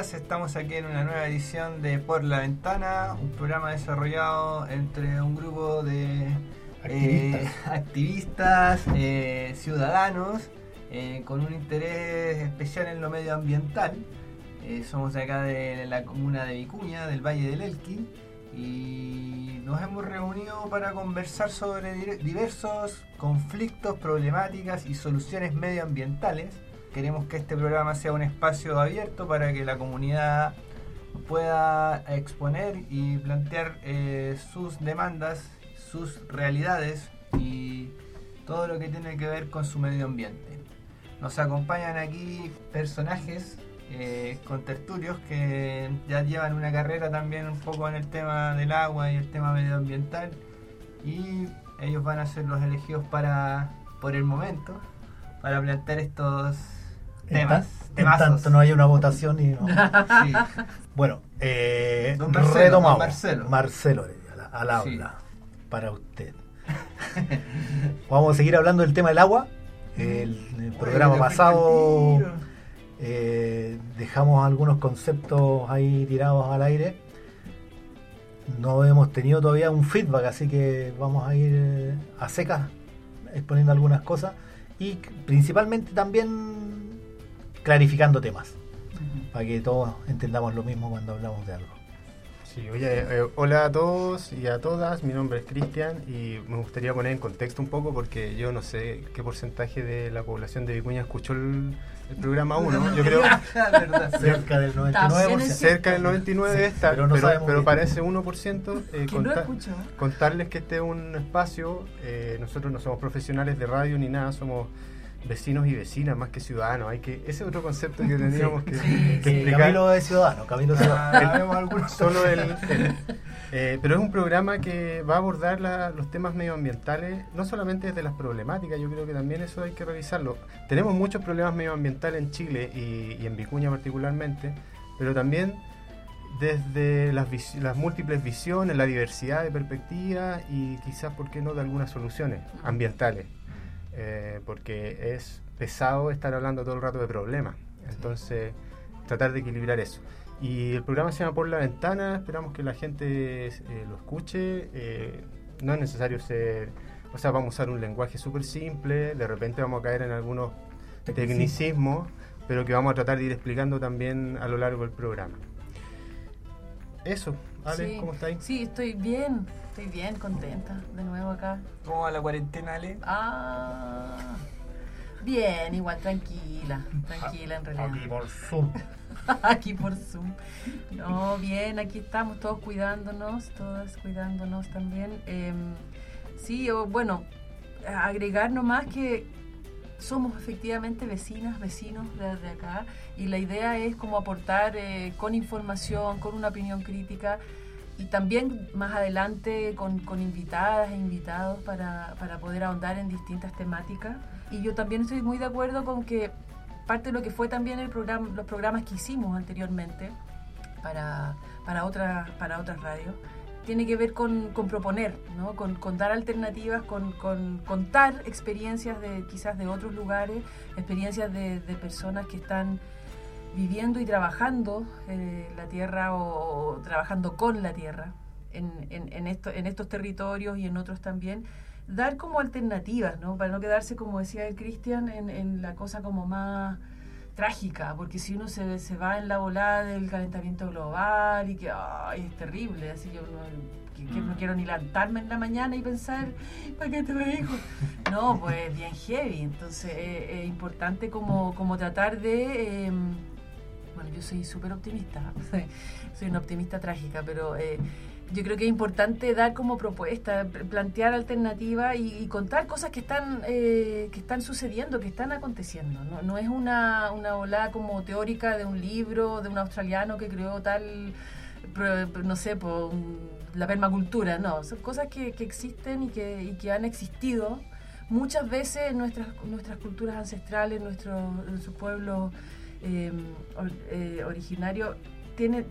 Estamos aquí en una nueva edición de Por la Ventana, un programa desarrollado entre un grupo de eh, activistas, eh, ciudadanos, eh, con un interés especial en lo medioambiental. Eh, somos de acá de la comuna de Vicuña, del Valle del Elqui, y nos hemos reunido para conversar sobre di- diversos conflictos, problemáticas y soluciones medioambientales. Queremos que este programa sea un espacio abierto para que la comunidad pueda exponer y plantear eh, sus demandas, sus realidades y todo lo que tiene que ver con su medio ambiente. Nos acompañan aquí personajes eh, con tertulios que ya llevan una carrera también un poco en el tema del agua y el tema medioambiental y ellos van a ser los elegidos para, por el momento, para plantear estos temas. en temazos. tanto no haya una votación y no. Sí. Bueno, eh, Don Marcelo, retomamos. don Marcelo. Al, Sí. aula, para usted. Vamos a seguir hablando del tema del agua. El, el programa pasado eh, dejamos algunos conceptos ahí tirados al aire. No hemos tenido todavía un feedback, así que vamos a ir eh, a secas exponiendo algunas cosas y principalmente también clarificando temas para que todos entendamos lo mismo cuando hablamos de algo. Sí, oye, eh, hola a todos y a todas, mi nombre es Cristian y me gustaría poner en contexto un poco porque yo no sé qué porcentaje de la población de Vicuña escuchó el, el programa 1, yo creo. Cerca del También 99%. es cerca del 99 de estar, pero pero, no pero bien. para ese 1% eh, Que no conta- escucho. contarles que este es un espacio, eh, nosotros no somos profesionales de radio ni nada, somos vecinos y vecinas más que ciudadanos, hay que ese es otro concepto que tendríamos que, Sí, que sí. explicar. Camilo es ciudadano, Camilo ciudadano. Ah. Solo el, el- eh, pero es un programa que va a abordar la- los temas medioambientales, no solamente desde las problemáticas, yo creo que también eso hay que revisarlo. Tenemos muchos problemas medioambientales en Chile y, y en Vicuña particularmente, pero también desde las, las múltiples visiones, la diversidad de perspectivas y quizás, ¿por qué no?, de algunas soluciones ambientales. Eh, porque es pesado estar hablando todo el rato de problemas. Entonces, tratar de equilibrar eso. Y el programa se llama Por la Ventana, esperamos que la gente eh, lo escuche. eh, no es necesario ser, o sea, vamos a usar un lenguaje súper simple, de repente vamos a caer en algunos tecnicismos, pero que vamos a tratar de ir explicando también a lo largo del programa. Eso, Ale, Sí. ¿cómo estáis? Sí, estoy bien, estoy bien, contenta de nuevo acá. ¿Cómo va la cuarentena, Ale? Ah, bien, igual, tranquila, tranquila en realidad. Aquí por Zoom. aquí por Zoom. No, bien, aquí estamos todos cuidándonos, todas cuidándonos también. Eh, sí, o, bueno, agregar nomás que somos efectivamente vecinas, vecinos desde acá y la idea es como aportar eh, con información, con una opinión crítica y también más adelante con, invitadas e invitados para, para poder ahondar en distintas temáticas. Y yo también estoy muy de acuerdo con que parte de lo que fue también el programa, los programas que hicimos anteriormente para, para, otras para otras radios, tiene que ver con, con proponer, ¿no? con, con dar alternativas, con, con contar experiencias de quizás de otros lugares, experiencias de personas que están viviendo y trabajando eh, la tierra o, o trabajando con la tierra en, en, en, esto, en estos territorios y en otros también dar como alternativas, ¿no? Para no quedarse, como decía el Cristian, en, en la cosa como más trágica, porque si uno se, se va en la volada del calentamiento global y que ay, es terrible, así yo no, que, que no quiero ni levantarme en la mañana y pensar, ¿para qué te digo? No, pues bien heavy, entonces eh, es importante como, como tratar de... Bueno, yo soy súper optimista, soy, una optimista trágica, pero... Eh, yo creo que es importante dar como propuesta, plantear alternativas y, contar cosas que están eh, que están sucediendo, que están aconteciendo. No, no es una, una ola como teórica de un libro de un australiano que creó tal, no sé, por la permacultura. No, son cosas que, existen y que, y que han existido muchas veces en nuestras, nuestras culturas ancestrales, en nuestros nuestro pueblos eh, eh, originarios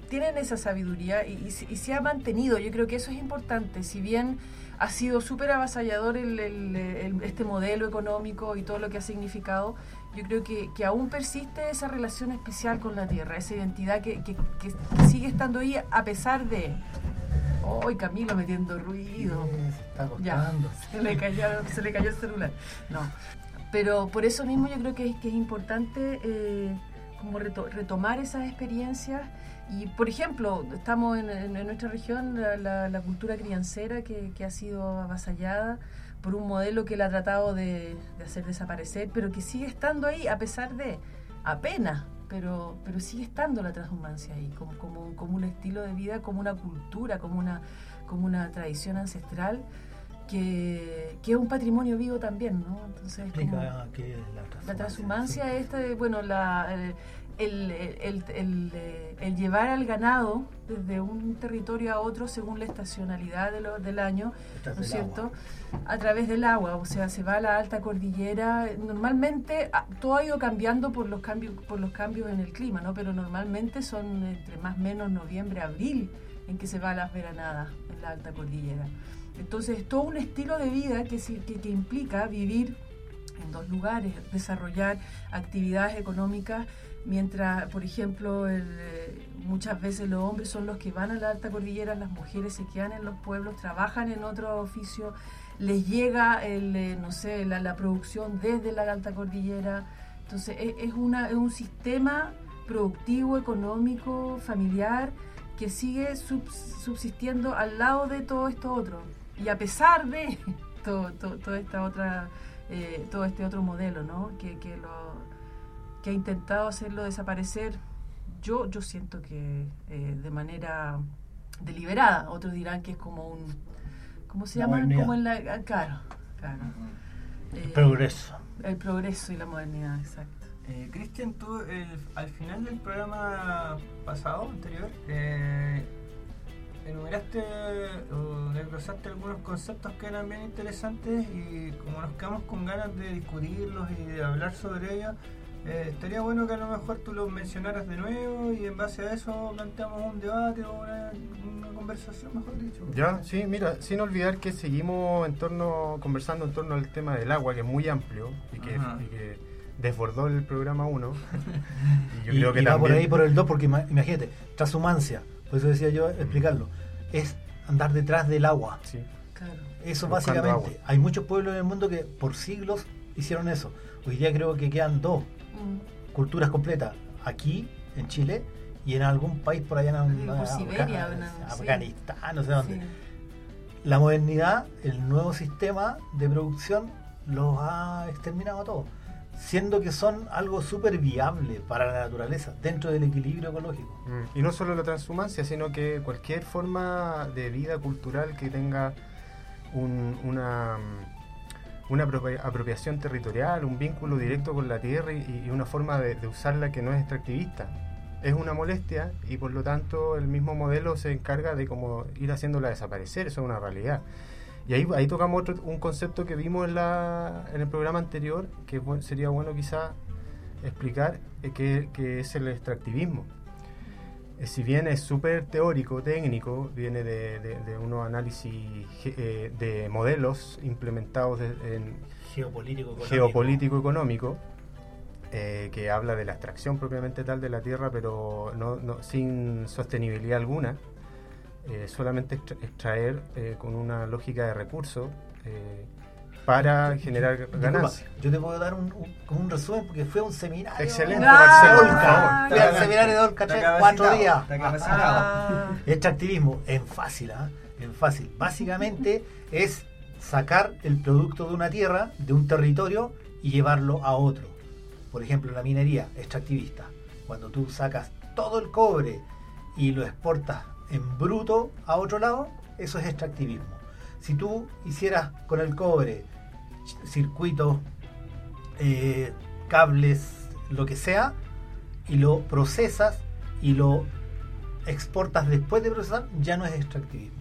tienen, esa sabiduría y, se ha mantenido. Yo creo que eso es importante. Si bien ha sido súper avasallador este modelo económico y todo lo que ha significado, yo creo que, aún persiste esa relación especial con la tierra, esa identidad que, sigue estando ahí a pesar de... ¡Ay, Camilo metiendo ruido! se le, cayó, se le cayó el celular. No. Pero por eso mismo yo creo que es, que es importante eh, como retomar esas experiencias y, por ejemplo, estamos en, nuestra región, la, cultura criancera que, ha sido avasallada por un modelo que la ha tratado de, hacer desaparecer, pero que sigue estando ahí a pesar de apenas, pero, pero sigue estando la transhumancia ahí, como, como, como un estilo de vida, como una cultura, como una, como una tradición ancestral. Que, que, es un patrimonio vivo también, ¿no? Entonces, Explica qué es la transhumancia. La transhumancia es, bueno, la, eh, el, el, el, eh, el, llevar al ganado desde un territorio a otro según la estacionalidad de del año, ¿no es cierto? A través del agua, o sea, se va a la alta cordillera. Normalmente ah, todo ha ido cambiando por los cambios, por los cambios en el clima, ¿no? Pero normalmente son entre más o menos noviembre, abril en que se va a las veranadas en la alta cordillera. Entonces, todo un estilo de vida que, que, implica vivir en dos lugares, desarrollar actividades económicas Mientras, por ejemplo, eh, muchas veces los hombres son los que van a la alta cordillera, las mujeres se quedan en los pueblos, trabajan en otro oficio, les llega, el, eh, no sé, la, producción desde la alta cordillera. Entonces, es, una, es un sistema productivo, económico, familiar, que sigue subsistiendo al lado de todo esto otro. Y a pesar de todo, todo, esta otra, eh, todo este otro modelo, ¿no? Que, que lo, que ha intentado hacerlo desaparecer, yo, yo siento que eh, de manera deliberada. Otros dirán que es como un. ¿Cómo se llama? Como en la. Ah, claro, claro. el eh, progreso. El progreso y la modernidad, exacto. Eh, Cristian, tú al final del programa pasado, anterior, eh, enumeraste o desglosaste algunos conceptos que eran bien interesantes y como nos quedamos con ganas de discutirlos y de hablar sobre ellos, eh, estaría bueno que a lo mejor tú lo mencionaras de nuevo y en base a eso planteamos un debate o una, conversación, mejor dicho. Ya, sí, mira, sin olvidar que seguimos en torno, conversando en torno al tema del agua, que es muy amplio y que, desbordó el programa 1. y yo creo que va por ahí por el 2, porque imagínate, transhumancia, por eso decía yo explicarlo, es andar detrás del agua. Sí. Claro. Eso básicamente. Hay muchos pueblos en el mundo que por siglos hicieron eso. Hoy día creo que quedan dos Mm. culturas completas aquí en Chile y en algún país por allá en, Afganistán, no sé dónde. La modernidad, el nuevo sistema de producción los ha exterminado a todos, siendo que son algo súper viable para la naturaleza, dentro del equilibrio ecológico. Mm. Y no solo la transhumancia, sino que cualquier forma de vida cultural que tenga una una apropiación territorial, un vínculo directo con la tierra y, una forma de, usarla que no es extractivista. Es una molestia y por lo tanto el mismo modelo se encarga de como ir haciéndola desaparecer, eso es una realidad. Y ahí, ahí tocamos otro, un concepto que vimos en, la, en el programa anterior, que sería bueno quizá explicar, eh, que, que es el extractivismo. Eh, si bien es súper teórico, técnico, viene de, unos análisis eh, de modelos implementados en geopolítico económico, eh, que habla de la extracción propiamente tal de la tierra, pero no, sin sostenibilidad alguna, solamente extraer con una lógica de recursos para generar ganancias. Yo te puedo dar un, como un resumen porque fue un seminario. Excelente, Marcelo. Fui al seminario de Olca cuatro días. Extractivismo, en fácil, ¿ah? En fácil. Básicamente es sacar el producto de una tierra, de un territorio y llevarlo a otro. Por ejemplo, la minería extractivista. Cuando tú sacas todo el cobre y lo exportas en bruto a otro lado, eso es extractivismo. Si tú hicieras con el cobre circuitos, eh, cables, lo que sea, y lo procesas y lo exportas después de procesar, ya no es extractivismo.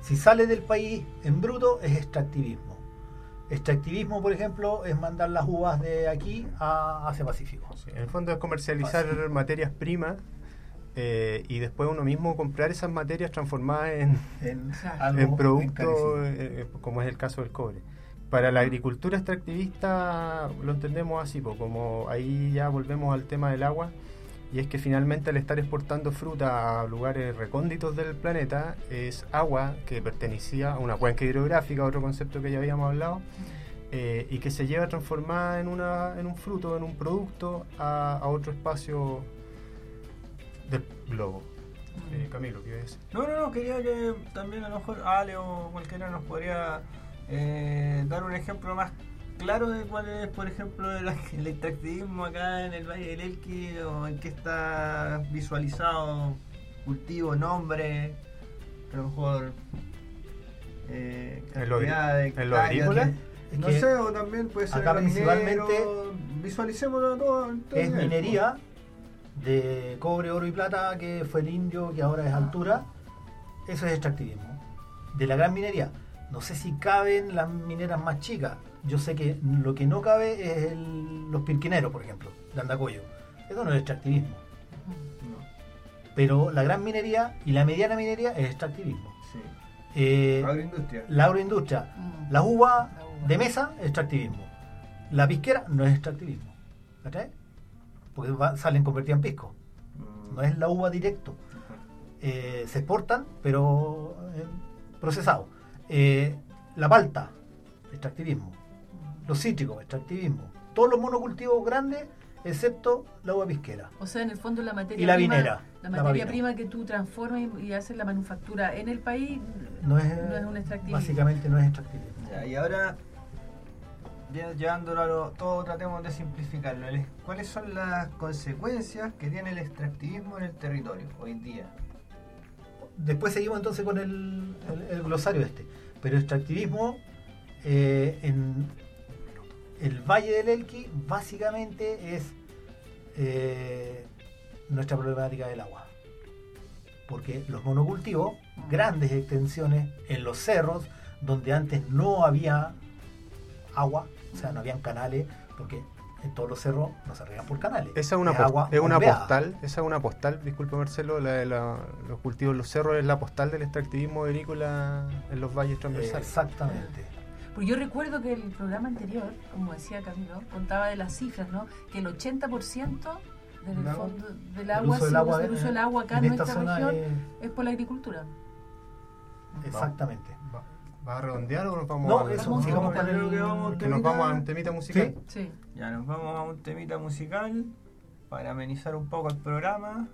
Si sale del país en bruto, es extractivismo. Extractivismo, por ejemplo, es mandar las uvas de aquí a Asia Pacífico. en el fondo es comercializar materias primas eh, y después uno mismo comprar esas materias transformadas en, en, productos, eh, como es el caso del cobre. Para la agricultura extractivista lo entendemos así, como ahí ya volvemos al tema del agua, y es que finalmente al estar exportando fruta a lugares recónditos del planeta, es agua que pertenecía a una cuenca hidrográfica, otro concepto que ya habíamos hablado, eh, y que se lleva transformada en, una, en un fruto, en un producto, a, otro espacio del globo. Eh, Camilo, ¿qué decir? No, no, no, quería que también a lo mejor Ale o cualquiera nos podría eh, dar un ejemplo más claro de cuál es, por ejemplo, el, extractivismo acá en el Valle del Elqui o en qué está visualizado cultivo, nombre, a lo mejor eh, ¿En lo, agrícola? no sé, o también puede ser acá principalmente visualicémoslo todo. es minería de cobre, oro y plata que fue el indio que ahora es altura. Eso es extractivismo. De la gran minería no sé si caben las mineras más chicas. Yo sé que lo que no cabe es los pirquineros, por ejemplo, de Andacoyo. Eso no es extractivismo. Pero la gran minería y la mediana minería es extractivismo. Sí. Eh, la agroindustria. La agroindustria. Mm. La uva de mesa es extractivismo. La pisquera no es extractivismo. ¿Cachai? Porque salen convertidas en pisco. Mm. No es la uva directo. Eh, se exportan, pero eh, procesado. Eh, la palta, extractivismo. Los cítricos, extractivismo. Todos los monocultivos grandes, excepto la uva pisquera. O sea, en el fondo la materia y la prima, vinera, la materia prima que tú transformas y, haces la manufactura en el país no es, un extractivismo. Básicamente no es extractivismo. y ahora, llevándolo a todo, tratemos de simplificarlo. ¿Cuáles son las consecuencias que tiene el extractivismo en el territorio hoy día? después seguimos entonces con el, glosario este. Pero extractivismo eh, en el Valle del Elqui básicamente es eh, nuestra problemática del agua. Porque los monocultivos, grandes extensiones en los cerros, donde antes no había agua, o sea, no habían canales, porque en todos los cerros no se regan por canales. Esa es una, es una postal, esa es una postal, disculpe Marcelo, la de los cultivos en los cerros es la postal del extractivismo agrícola en los valles transversales. exactamente. Porque yo recuerdo que el programa anterior, como decía Camilo, contaba de las cifras, ¿no? Que el 80% del, fondo, del agua, uso, del agua, uso del agua acá en, nuestra región es... por la agricultura. Exactamente. ¿Va a redondear o nos vamos no, a.? eso, sigamos con el, que, vamos que nos vamos a un temita musical. Sí. Ya nos vamos a un temita musical para amenizar un poco el programa.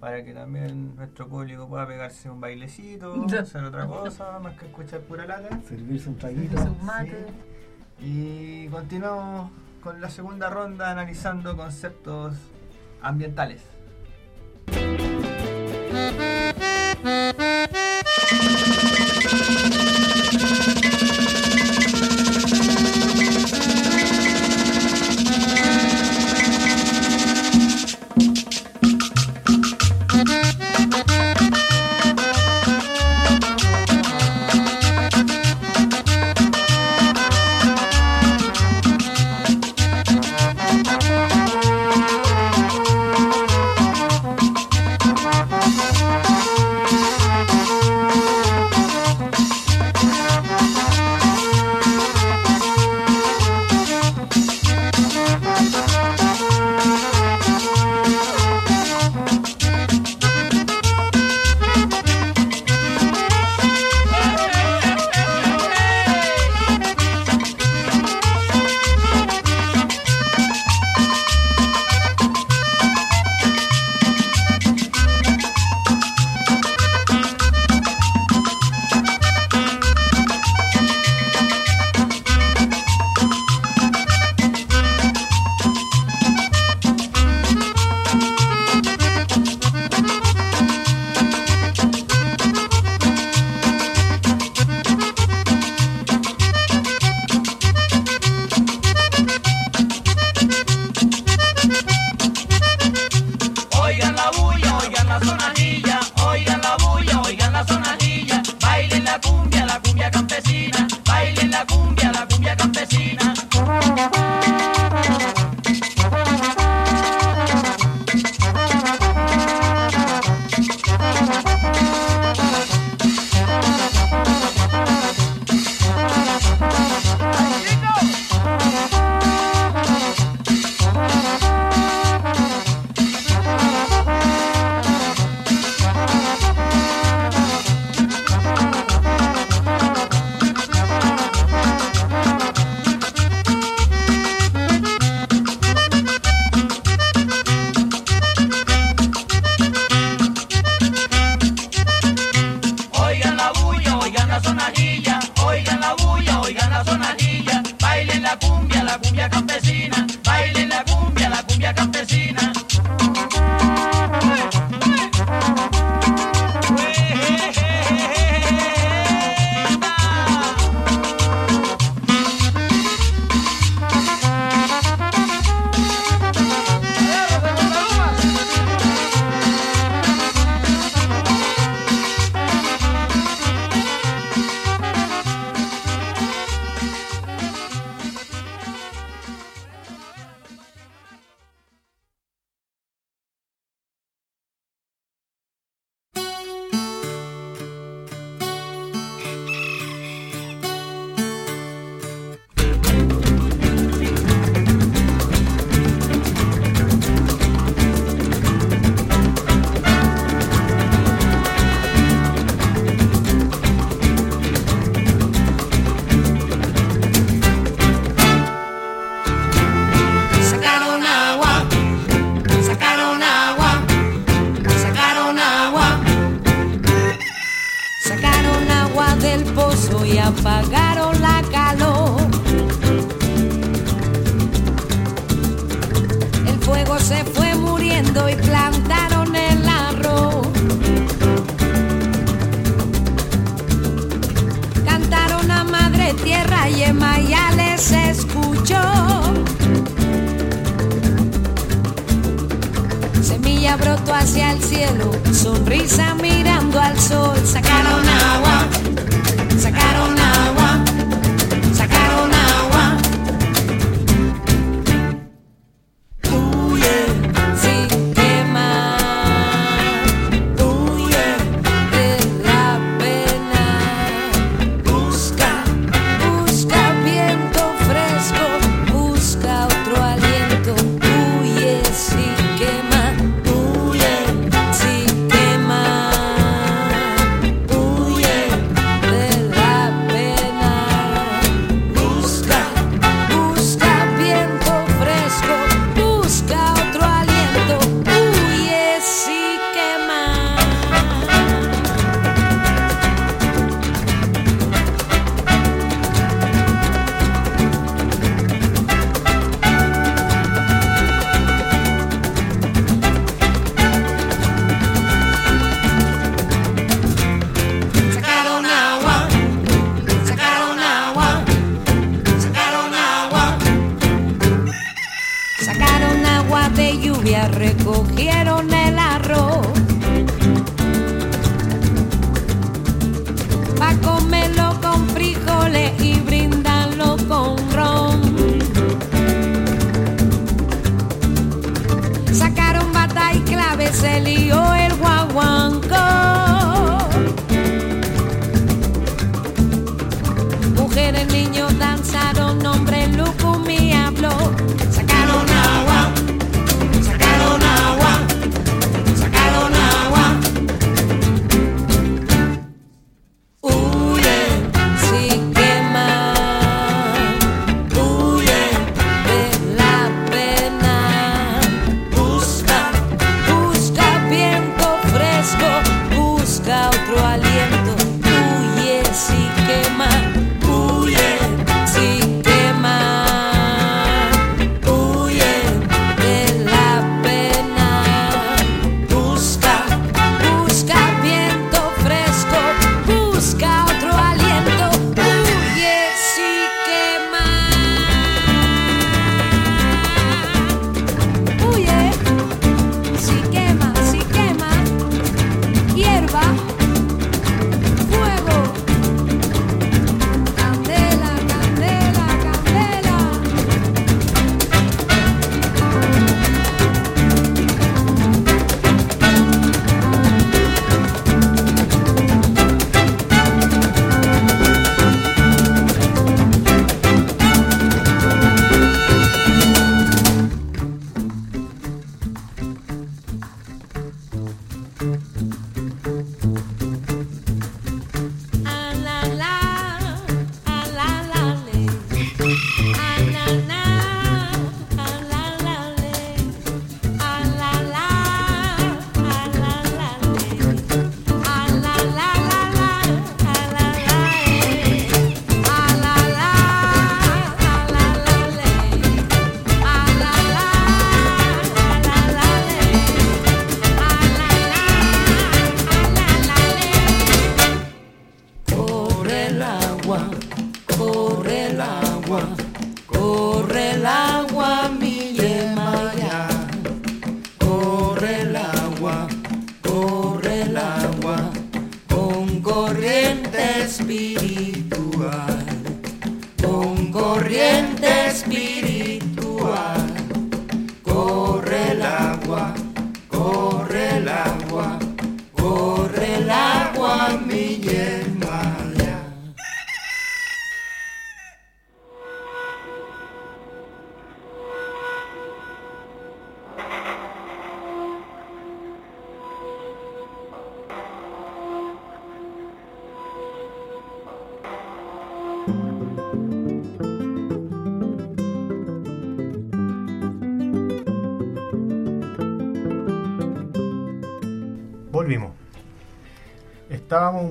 Para que también nuestro público pueda pegarse un bailecito, hacer otra cosa, más que escuchar pura lata. Servirse un traguito. un mate. Y continuamos con la segunda ronda analizando conceptos ambientales.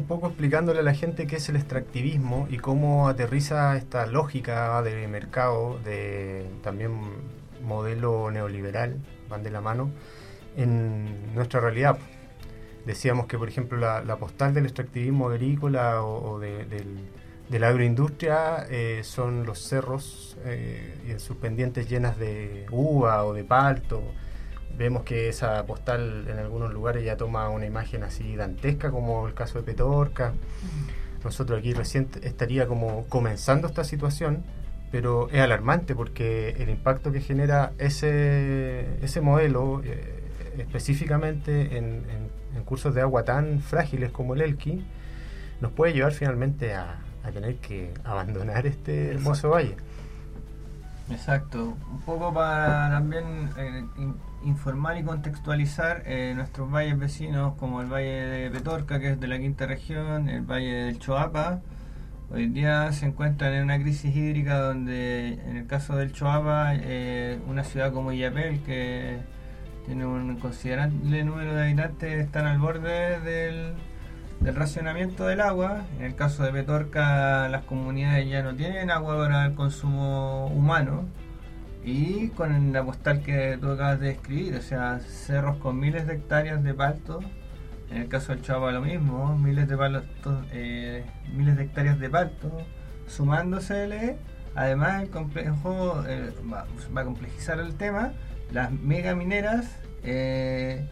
Poco explicándole a la gente qué es el extractivismo y cómo aterriza esta lógica de mercado, de también modelo neoliberal, van de la mano, en nuestra realidad. Decíamos que, por ejemplo, la, postal del extractivismo agrícola o, de, del- de la agroindustria eh, son los cerros eh, y sus pendientes llenas de uva o de palto. Vemos que esa postal en algunos lugares ya toma una imagen así dantesca, como el caso de Petorca. Nosotros aquí recién estaría como comenzando esta situación, pero es alarmante porque el impacto que genera ese, ese modelo, eh, específicamente en, en- en cursos de agua tan frágiles como el Elqui, nos puede llevar finalmente a, a tener que abandonar este hermoso valle. Exacto. Un poco para también eh, informar y contextualizar eh, nuestros valles vecinos como el Valle de Petorca, que es de la quinta región, el Valle del Choapa. Hoy día se encuentran en una crisis hídrica donde, en el caso del Choapa, eh, una ciudad como Illapel, que tiene un considerable número de habitantes, están al borde del, del racionamiento del agua. En el caso de Petorca, las comunidades ya no tienen agua para el consumo humano. Y con la postal que tú acabas de describir, o sea, cerros con miles de hectáreas de palto. En el caso del Chapa lo mismo, miles de palto, eh, miles de hectáreas de palto, sumándosele, además el complejo eh, va, a complejizar el tema, las megamineras eh,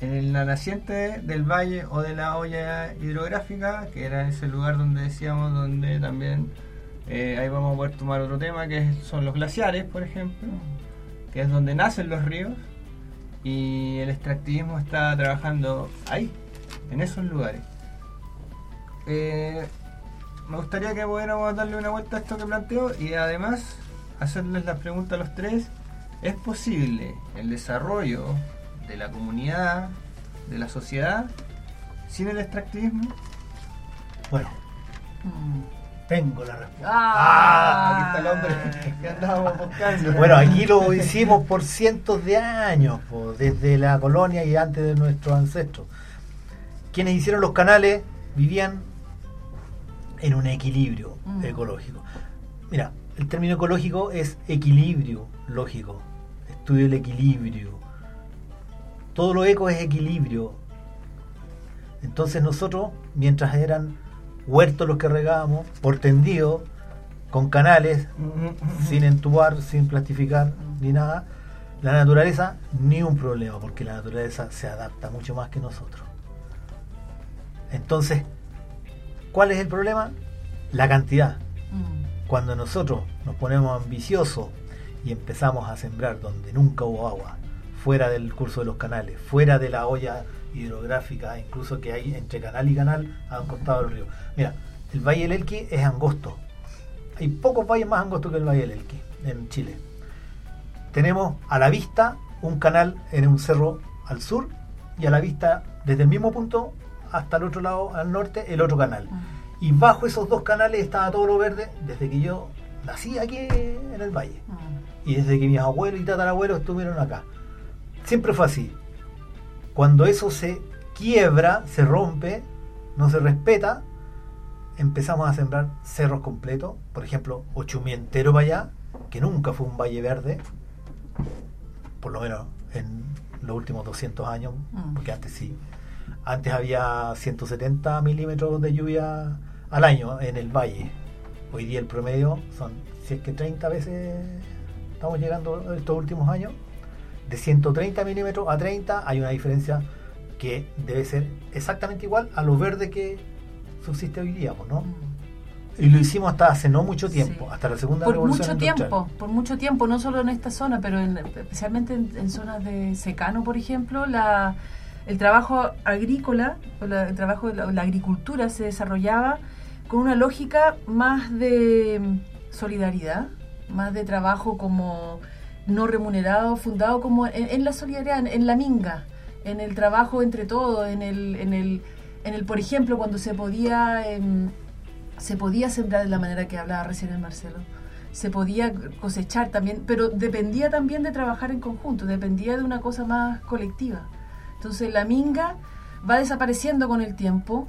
en la naciente del valle o de la olla hidrográfica, que era ese lugar donde decíamos, donde también eh, ahí vamos a poder tomar otro tema, que son los glaciares, por ejemplo, que es donde nacen los ríos, y el extractivismo está trabajando ahí, en esos lugares. Eh, me gustaría que pudiéramos darle una vuelta a esto que planteo y además hacerles la pregunta a los tres. ¿Es posible el desarrollo de la comunidad, de la sociedad, sin el extractivismo? Bueno, Mm. Tengo la respuesta. Ah, aquí está el hombre que andábamos buscando. Bueno, aquí lo hicimos por cientos de años, po, desde la colonia y antes de nuestros ancestros. Quienes hicieron los canales vivían en un equilibrio Mm. ecológico. Mira, el término ecológico es equilibrio lógico. Estudio el equilibrio. Todo lo eco es equilibrio. Entonces nosotros, mientras eran huertos los que regábamos, por tendido, con canales, sin entubar, sin plastificar, ni nada, la naturaleza ni un problema, porque la naturaleza se adapta mucho más que nosotros. Entonces, ¿cuál es el problema? La cantidad. Mm. Cuando nosotros nos ponemos ambiciosos y empezamos a sembrar donde nunca hubo agua, fuera del curso de los canales, fuera de la olla hidrográfica, incluso que hay entre canal y canal a un costado del río. Mira, el Valle del Elqui es angosto. Hay pocos valles más angostos que el Valle del Elqui en Chile. Tenemos a la vista un canal en un cerro al sur y a la vista desde el mismo punto hasta el otro lado al norte el otro canal. Mm. Y bajo esos dos canales estaba todo lo verde desde que yo nací aquí en el valle. Mm. Y desde que mis abuelos y tatarabuelos estuvieron acá. Siempre fue así. Cuando eso se quiebra, se rompe, no se respeta, empezamos a sembrar cerros completos. Por ejemplo, Ochumí entero para allá, que nunca fue un valle verde, por lo menos en los últimos 200 años, Mm. porque antes sí. Antes había 170 milímetros de lluvia al año en el valle. Hoy día el promedio son, si es que 30 veces estamos llegando estos últimos años, de 130 milímetros a 30 hay una diferencia que debe ser exactamente igual a lo verde que subsiste hoy día, ¿no? Y lo hicimos hasta hace no mucho tiempo, Sí. hasta la segunda por revolución mucho industrial. tiempo, por mucho tiempo, no solo en esta zona, pero en- especialmente en, en zonas de secano, por ejemplo, la, el trabajo agrícola, o la- el trabajo de la, la agricultura se desarrollaba con una lógica más de solidaridad, más de trabajo como no remunerado, fundado como en, la solidaridad, en, la minga, en el trabajo entre todos, en el, en el, en el por ejemplo, cuando se podía em, se podía sembrar de la manera que hablaba recién el Marcelo, se podía cosechar también, pero dependía también de trabajar en conjunto, dependía de una cosa más colectiva. Entonces la minga va desapareciendo con el tiempo,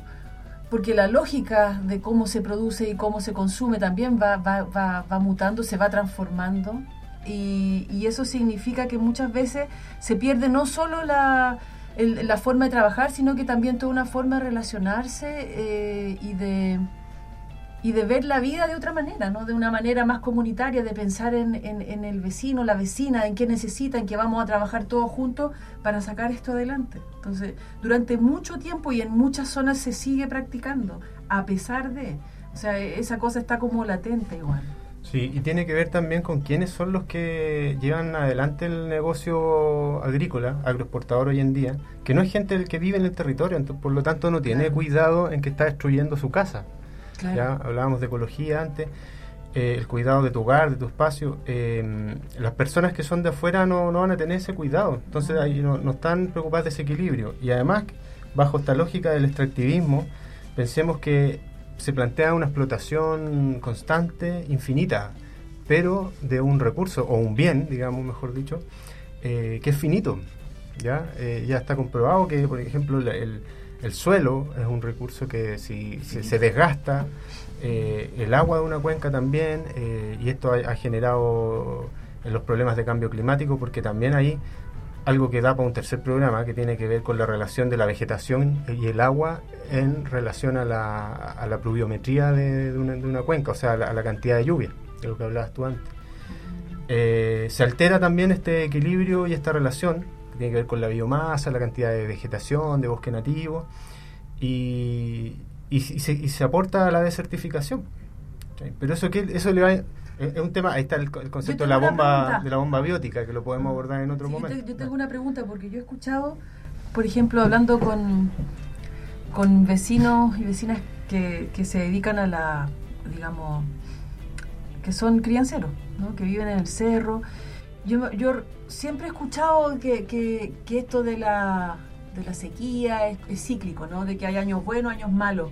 porque la lógica de cómo se produce y cómo se consume también va, va, va, va mutando, se va transformando. Y, eso significa que muchas veces se pierde no solo la, la forma de trabajar, sino que también toda una forma de relacionarse eh, y de y de ver la vida de otra manera, ¿no? De una manera más comunitaria, de pensar en, en- en el vecino, la vecina, en qué necesita, en que vamos a trabajar todos juntos para sacar esto adelante. Entonces, durante mucho tiempo y en muchas zonas se sigue practicando, a pesar de, o sea, esa cosa está como latente igual. Sí, y tiene que ver también con quiénes son los que llevan adelante el negocio agrícola, agroexportador hoy en día, que no es gente del que vive en el territorio, ento- por lo tanto no tiene Claro. cuidado en que está destruyendo su casa. Claro. Ya hablábamos de ecología antes, eh, el cuidado de tu hogar, de tu espacio. eh, las personas que son de afuera no, no van a tener ese cuidado, entonces ahí no, no están preocupadas de ese equilibrio. Y además, bajo esta lógica del extractivismo, pensemos que se plantea una explotación constante, infinita, pero de un recurso o un bien, digamos mejor dicho, eh, que es finito. ¿ya? Eh, ya está comprobado que, por ejemplo, el, el suelo es un recurso que si se, se desgasta, eh, el agua de una cuenca también, y esto ha, ha generado en los problemas de cambio climático, porque también hay algo que da para un tercer programa que tiene que ver con la relación de la vegetación y el agua en relación a la, a la pluviometría de, de una, de una cuenca, o sea, a la, a cantidad de lluvia, de lo que hablabas tú antes. Eh, se altera también este equilibrio y esta relación, que tiene que ver con la biomasa, la cantidad de vegetación, de bosque nativo, y, y, se, y se aporta a la desertificación. Pero eso que eso le va es es un tema, ahí está el, co- el concepto de la bomba de la bomba biótica que lo podemos abordar en otro Sí, yo, momento. te- yo tengo una pregunta porque yo he escuchado, por ejemplo, hablando con, con vecinos y vecinas que, que se dedican a la, digamos, que son crianceros, ¿no? que viven en el cerro. Yo, yo siempre he escuchado que, que, que esto de la, de la sequía es, es cíclico, ¿no? de que hay años buenos, años malos.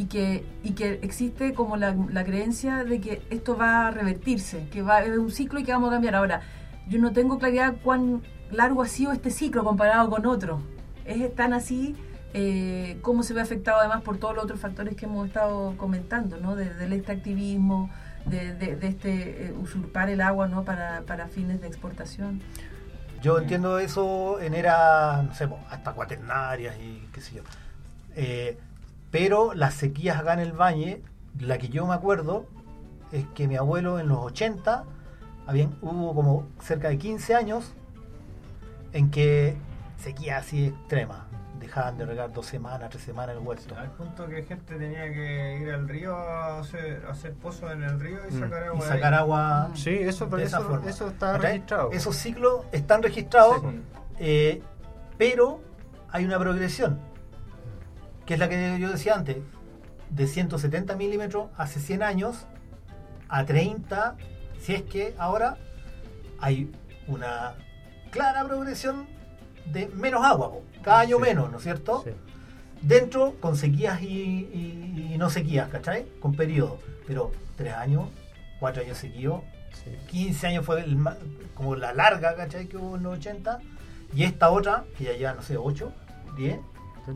Y que, y que existe como la, la creencia de que esto va a revertirse, que va es un ciclo y que vamos a cambiar. Ahora, yo no tengo claridad cuán largo ha sido este ciclo comparado con otro. ¿Es tan así? Eh, ¿Cómo se ve afectado además por todos los otros factores que hemos estado comentando, ¿no? De- del extractivismo, de, de- de este eh, usurpar el agua ¿no? para, para fines de exportación. Yo entiendo eso en era, no sé, hasta cuaternarias y qué sé yo. Eh, pero las sequías acá en el Valle, la que yo me acuerdo, es que mi abuelo en los 80, habían, hubo como cerca de 15 años en que sequía así extrema. Dejaban de regar dos semanas, tres semanas el huerto. Al punto que gente tenía que ir al río a hacer, a hacer pozos en el río y Mm. sacar agua. Y sacar ahí. agua Sí, eso, de esa eso, forma. eso está registrado. Esos ciclos están registrados, Sí. eh, pero hay una progresión, que es la que yo decía antes, de 170 milímetros hace 100 años a 30, si es que ahora hay una clara progresión de menos agua, po. cada año Sí. menos, ¿no es cierto? Sí. Dentro con sequías y, y- y no sequías, ¿cachai? Con periodos, pero 3 años, 4 años seguidos, Sí. 15 años fue el como la larga, ¿cachai? Que hubo en los 80. Y esta otra, que ya lleva, no sé, 8, 10.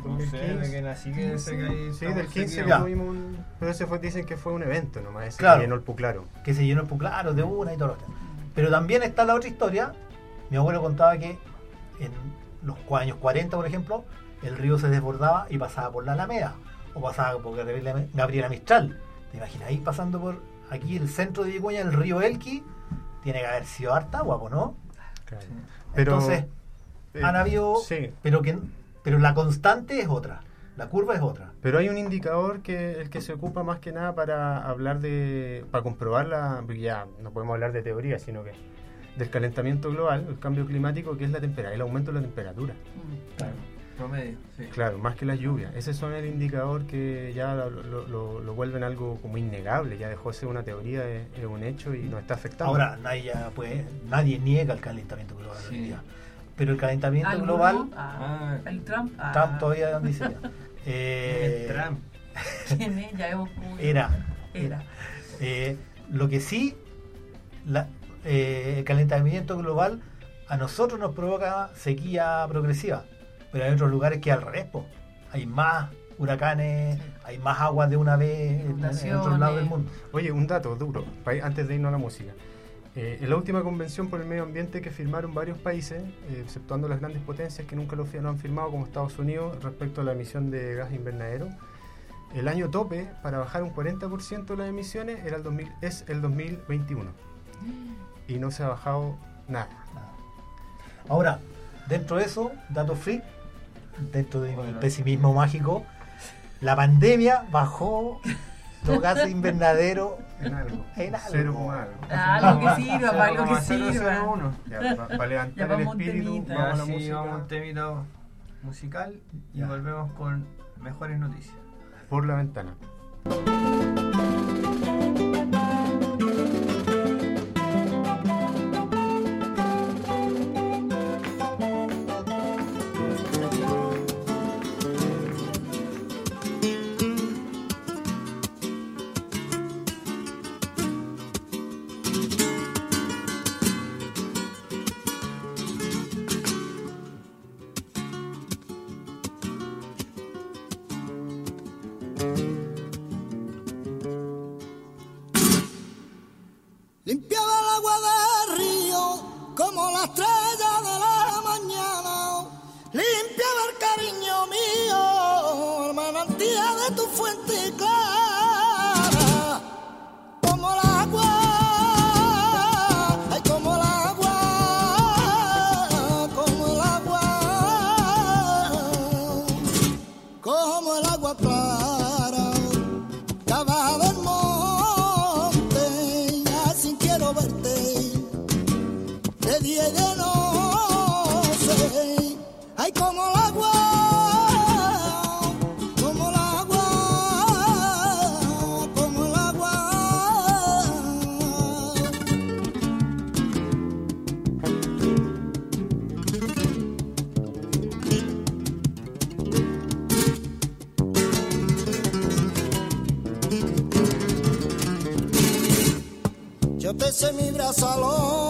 Del No sé, 2015. de que nací que sé que ahí Sí, estamos del 15 sequía. Ya. tuvimos un... Pero ese fue, dicen que fue un evento nomás, ese Claro. que llenó el Puclaro. que se llenó el claro de una y todo lo otro. Pero también está la otra historia. Mi abuelo contaba que en los años 40, por ejemplo, el río se desbordaba y pasaba por la Alameda. o pasaba por Gabriela, Mistral. ¿Te imagináis pasando por aquí el centro de Vicuña, el río Elqui? Tiene que haber sido harta guapo, ¿no? Claro. Sí. Pero, Entonces, eh, han habido, sí. pero que pero la constante es otra, la curva es otra. Pero hay un indicador que el que se ocupa más que nada para hablar de, para comprobar la, porque ya no podemos hablar de teoría, sino que del calentamiento global, el cambio climático, que es la temperatura, el aumento de la temperatura. Mm. Promedio, sí. Claro, más que las lluvias. Ese son el indicador que ya lo, lo- lo- lo vuelven algo como innegable, ya dejó de ser una teoría, es, es un hecho y nos está afectando. Ahora nadie ya puede, nadie niega el calentamiento global Sí. Pero el calentamiento global, Ah, Ah. el Trump. Ah. Trump todavía dice ya. Eh, El Trump. ¿Quién es? Ya hemos. Era. Era. Eh, lo que sí, la- eh, el calentamiento global a nosotros nos provoca sequía progresiva, pero hay otros lugares que al revés, po. hay más huracanes, Sí. hay más agua de una vez en, en otros lados del mundo. Oye, un dato duro, antes de irnos a la música. Eh, en la última convención por el medio ambiente que firmaron varios países, eh, exceptuando las grandes potencias que nunca lo, han firmado, como Estados Unidos, respecto a la emisión de gas invernadero, el año tope para bajar un 40% de las emisiones era el 2000, es el 2021. Y no se ha bajado nada. Ahora, dentro de eso, dato freak, dentro de mi Bueno. pesimismo mágico, la pandemia bajó los gases invernaderos En algo. En algo. Cero coma algo. Ah, lo que sirva, para lo que sirva. 0,001. Ya, para levantar Ya el espíritu, vamos a la Ya, sí, música vamos a un temita musical y Ya. volvemos con mejores noticias. por la ventana. De día y de ay como el agua como el agua como el agua. Yo te mi brazo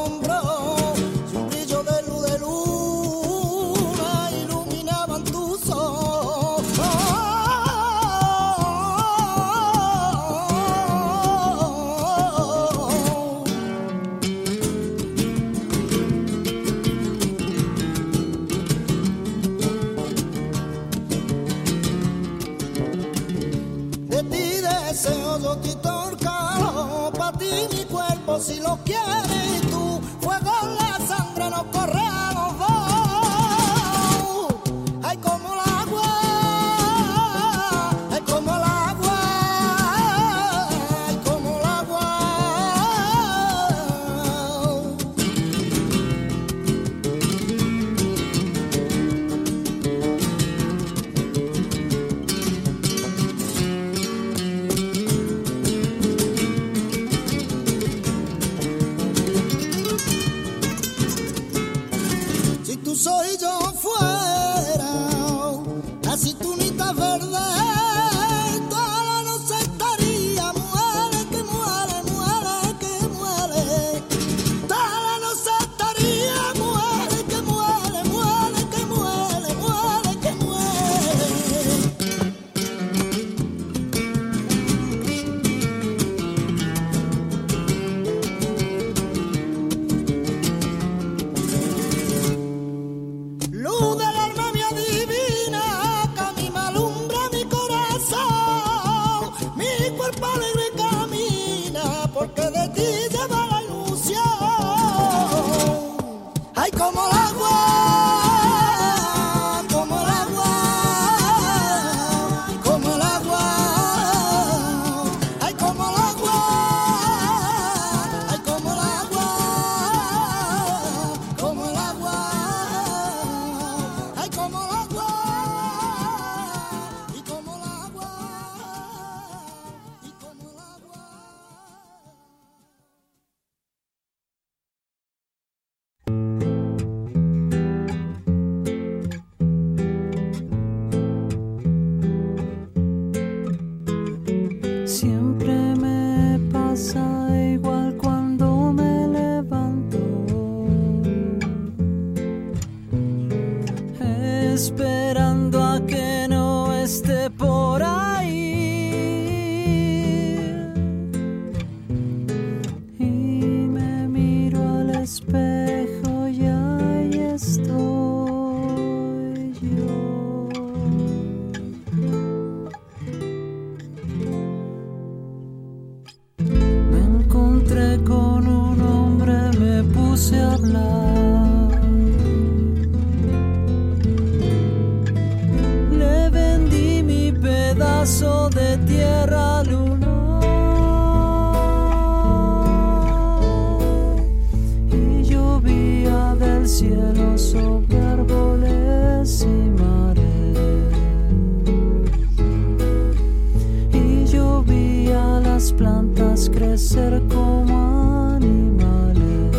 plantas crecer como animales.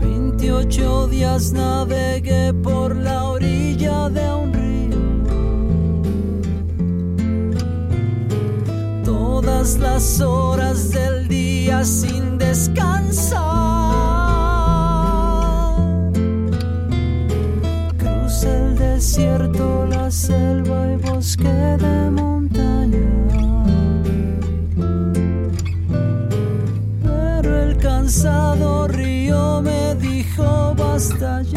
Veintiocho días navegué por la orilla de un río. Todas las horas del día sin descansar. Selva y bosque de montaña. Pero el cansado río me dijo basta ya.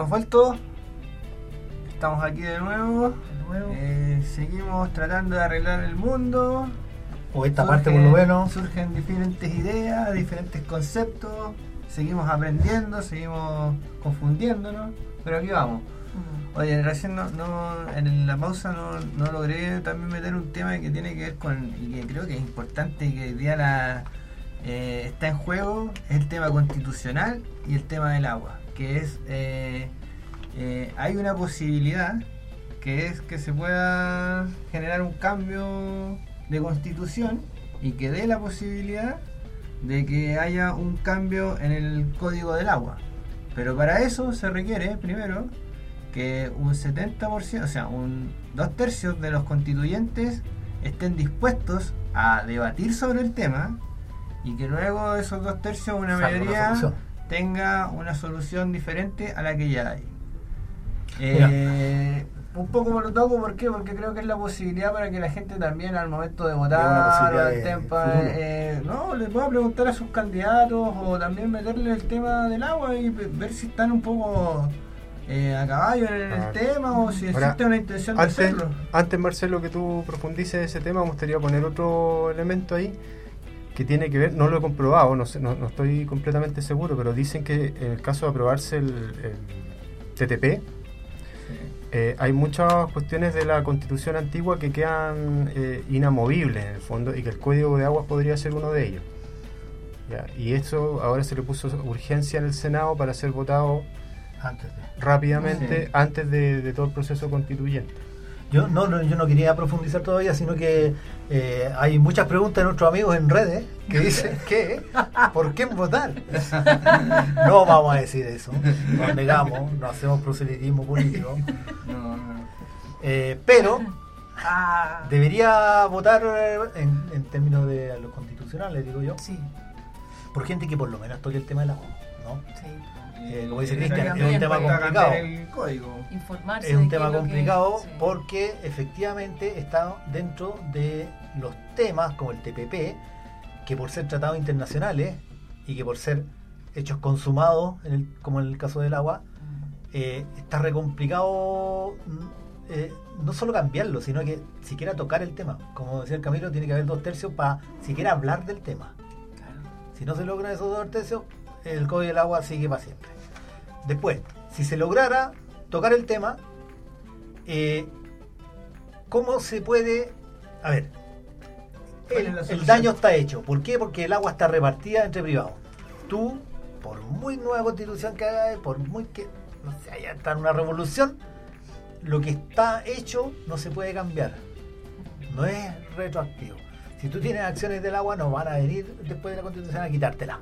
Hemos vuelto. Estamos aquí de nuevo. Eh, seguimos tratando de arreglar el mundo. O esta parte por lo menos. Surgen diferentes ideas, diferentes conceptos. Seguimos aprendiendo, seguimos confundiéndonos. Pero aquí vamos. Oye, recién no, no- en la pausa no, no logré también meter un tema que tiene que ver con, y que creo que es importante y que hoy día la, eh, está en juego, es el tema constitucional y el tema del agua, que es, eh, eh, hay una posibilidad que es que se pueda generar un cambio de constitución y que dé la posibilidad de que haya un cambio en el código del agua. Pero para eso se requiere, primero, que un 70%, o sea, un dos tercios de los constituyentes estén dispuestos a debatir sobre el tema y que luego esos dos tercios, una mayoría. Tenga una solución diferente a la que ya hay. Eh, un poco me lo toco, ¿por qué? Porque creo que es la posibilidad para que la gente también al momento de votar o posibilidad al de tempa, futuro. eh, no, le pueda preguntar a sus candidatos o también meterle el tema del agua y ve- ver si están un poco eh, a caballo en el Ah. tema o si Ahora, existe una intención de Antes, hacerlo. antes, Marcelo, que tú profundices ese tema, me gustaría poner otro elemento ahí que tiene que ver, no lo he comprobado, no, sé, no, no estoy completamente seguro, pero dicen que en el caso de aprobarse el, el TTP, eh, hay muchas cuestiones de la constitución antigua que quedan eh, inamovibles en el fondo y que el código de aguas podría ser uno de ellos. Ya, Y eso ahora se le puso urgencia en el Senado para ser votado Antes de. rápidamente Sí. antes de, de todo el proceso constituyente. Yo no, no, yo no quería profundizar todavía, sino que eh, hay muchas preguntas de nuestros amigos en redes que dicen que ¿por qué votar? No vamos a decir eso, nos negamos, no hacemos proselitismo político, No, no. Eh, pero Ah, debería votar en, en términos de los constitucionales, digo yo, sí, por gente que por lo menos toque el tema del agua, ¿no? sí. Eh, como dice Cristian, es un tema complicado. cambiar el código. Informarse. Es un tema que- complicado sí. porque efectivamente está dentro de los temas como el TPP, que por ser tratados internacionales y que por ser hechos consumados, en el- como en el caso del agua, eh, está re complicado mm, eh, no solo cambiarlo, sino que siquiera tocar el tema. Como decía el Camilo, tiene que haber dos tercios para siquiera hablar del tema. Claro. Si no se logran esos dos tercios, el código del agua sigue para siempre. Después, si se lograra tocar el tema, eh, ¿cómo se puede... A ver, ¿Cuál el, daño está hecho. ¿Por qué? Porque el agua está repartida entre privados. Tú, por muy nueva constitución que hagas, por muy que no sé, haya está en una revolución, lo que está hecho no se puede cambiar. No es retroactivo. Si tú tienes acciones del agua, no van a venir después de la constitución a quitártela.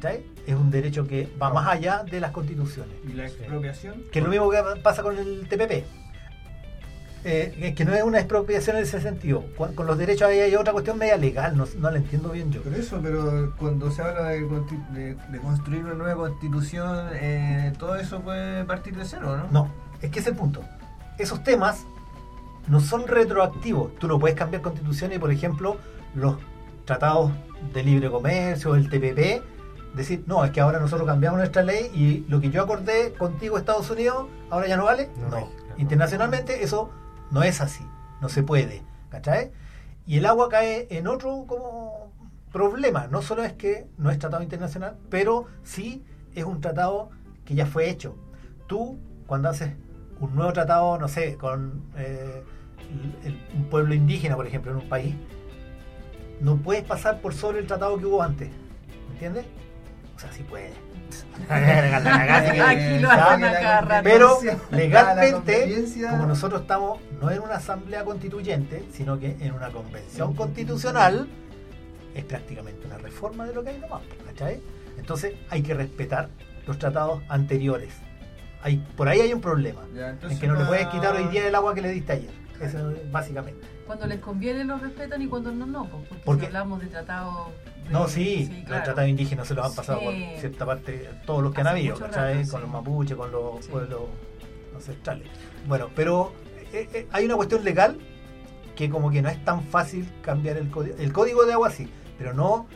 ¿Cachai? Es un derecho que va más allá de las constituciones. ¿Y la expropiación? Que es lo mismo que pasa con el TPP. Eh, es que no es una expropiación en ese sentido. Con, con los derechos ahí hay otra cuestión media legal, no, no la entiendo bien yo. Por eso, pero cuando se habla de, consti- de- de construir una nueva constitución, eh, todo eso puede partir de cero, ¿no? No, es que ese es el punto. Esos temas no son retroactivos. Tú no puedes cambiar constituciones y, por ejemplo, los tratados de libre comercio, el TPP, decir, no, es que ahora nosotros cambiamos nuestra ley y lo que yo acordé contigo, Estados Unidos, ahora ya no vale. No, internacionalmente eso no es así, no se puede. ¿Cachai? Y el agua cae en otro como problema. No solo es que no es tratado internacional, pero sí es un tratado que ya fue hecho. Tú, cuando haces un nuevo tratado, no sé, con eh, el- un pueblo indígena, por ejemplo, en un país, no puedes pasar por sobre el tratado que hubo antes. ¿Me entiendes? O sea, sí puedes. Aquí lo hacen a cada rato. Pero legalmente, como nosotros estamos no en una asamblea constituyente, sino que en una convención constitucional, es prácticamente una reforma de lo que hay nomás, ¿cachai? Entonces hay que respetar los tratados anteriores. Hay, por ahí hay un problema, Ya, en que no le va- puedes quitar hoy día el agua que le diste ayer. Eso es básicamente. Cuando les conviene lo respetan y cuando no, no. Porque ¿Por si qué? hablamos de tratados. No, sí, los claro. tratados indígenas se los han pasado Sí. por cierta parte, todos los que han habido, rato, con sí. los mapuches, con los Sí. pueblos ancestrales. Bueno, pero eh, eh, hay una cuestión legal que como que no es tan fácil cambiar el código. El código de agua sí, pero no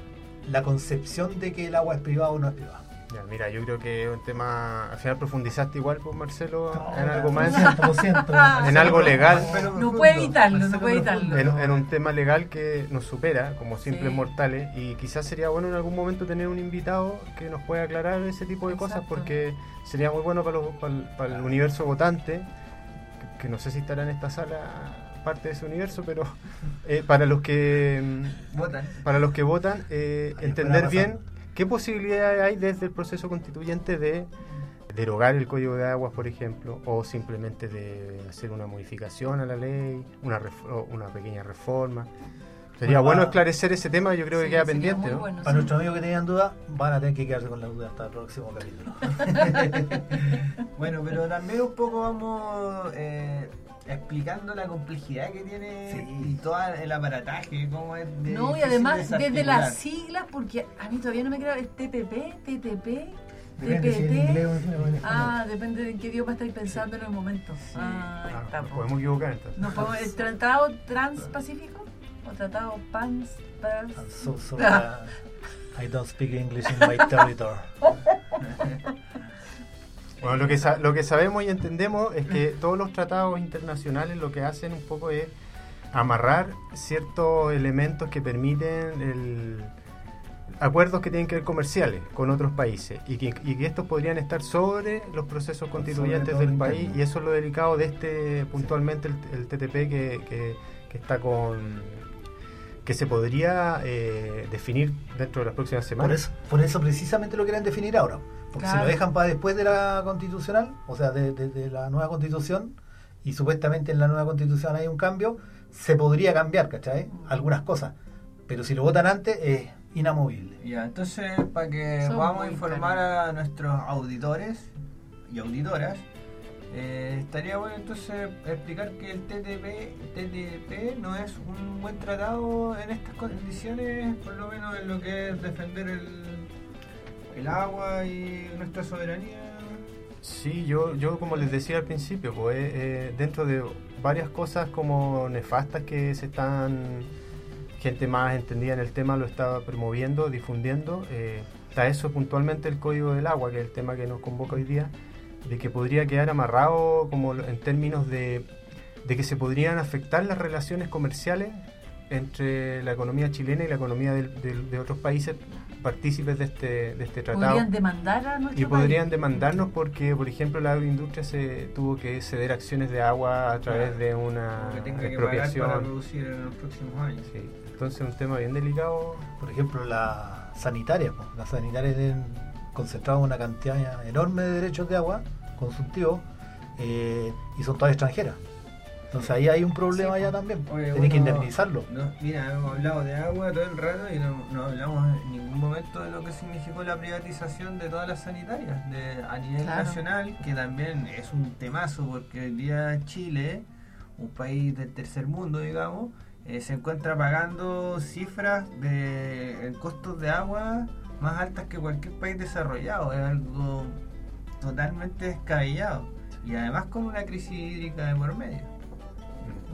la concepción de que el agua es privado o no es privado. Ya, mira, yo creo que es un tema. Al final profundizaste igual, pues Marcelo, No, en algo más. lo siento. En algo legal. No puede evitarlo, no Marcelo puede evitarlo. En, en un tema legal que nos supera como simples Sí. mortales y quizás sería bueno en algún momento tener un invitado que nos pueda aclarar ese tipo de cosas porque sería muy bueno para, los- para, el, para el universo votante que, que no sé si estará en esta sala parte de ese universo pero eh, para los que Votan. para los que votan eh, entender bien pasando. Qué posibilidades hay desde el proceso constituyente de derogar el código de aguas, por ejemplo, o simplemente de hacer una modificación a la ley, una, ref- o una pequeña reforma. Sería Bueno, bueno va- esclarecer ese tema, yo creo que queda pendiente, muy ¿no? bueno, Para sí. nuestros amigos que tenían dudas, van a tener que quedarse con la duda hasta el próximo capítulo. Bueno, pero también un poco vamos eh, explicando la complejidad que tiene Sí. y todo el aparataje, cómo es de No, y además desde las siglas, porque a mí todavía no me queda, ¿es TPP, TTP, Depende si inglés o en-. Ah, depende de en qué idioma estáis pensando en el momento. Ah, Ah, está, nos po. podemos equivocar entonces. ¿No podemos- ¿El tratado transpacífico? ¿O tratado pans? pans- I'm so sorry. uh, I don't speak English in my territory. Bueno, lo que, lo que sabemos y entendemos es que todos los tratados internacionales lo que hacen un poco es amarrar ciertos elementos que permiten el, acuerdos que tienen que ver comerciales con otros países y que, y que estos podrían estar sobre los procesos constituyentes del país interno. y eso es lo delicado de este puntualmente el, el TTP que, que- que está con que se podría eh, definir dentro de las próximas Por semanas. eso, por eso precisamente lo quieren definir ahora. Porque si lo dejan para después de la constitucional, o sea, de, de- de la nueva constitución, y supuestamente en la nueva constitución hay un cambio, se podría cambiar, ¿cachai? Algunas cosas. Pero si lo votan antes, es inamovible. Ya, entonces, para que Son podamos muy informar caros. a nuestros auditores y auditoras, eh, estaría bueno entonces explicar que el TTP, TTP no es un buen tratado en estas condiciones, por lo menos en lo que es defender el, el agua y nuestra soberanía. Sí, yo, yo como les decía al principio, pues eh, eh, dentro de varias cosas como nefastas que se están, gente más entendida en el tema lo está promoviendo, difundiendo, eh, está eso puntualmente el Código del Agua, que es el tema que nos convoca hoy día, de que podría quedar amarrado como en términos de, de que se podrían afectar las relaciones comerciales entre la economía chilena y la economía del- del- de otros países partícipes de este, de este tratado. Podrían demandar a nuestro Y podrían país. demandarnos porque, por ejemplo, la agroindustria se tuvo que ceder acciones de agua a través de una que tenga que pagar para expropiación. producir en los próximos años. Sí. Entonces, un tema bien delicado. Por ejemplo, la sanitaria. pues, Las sanitarias concentrado una cantidad enorme de derechos de agua consultivos eh, y son todas extranjeras. Entonces ahí hay un problema Sí, ya pues. también. Oye, Tienen que bueno, indemnizarlo. No, mira, hemos hablado de agua todo el rato y no, no hablamos en ningún momento de lo que significó la privatización de todas las sanitarias de, a nivel Claro. nacional, que también es un temazo porque hoy día Chile, un país del tercer mundo, digamos, eh, se encuentra pagando cifras de costos de agua más altas que cualquier país desarrollado. Es algo totalmente descabellado. Y además con una crisis hídrica de por medio.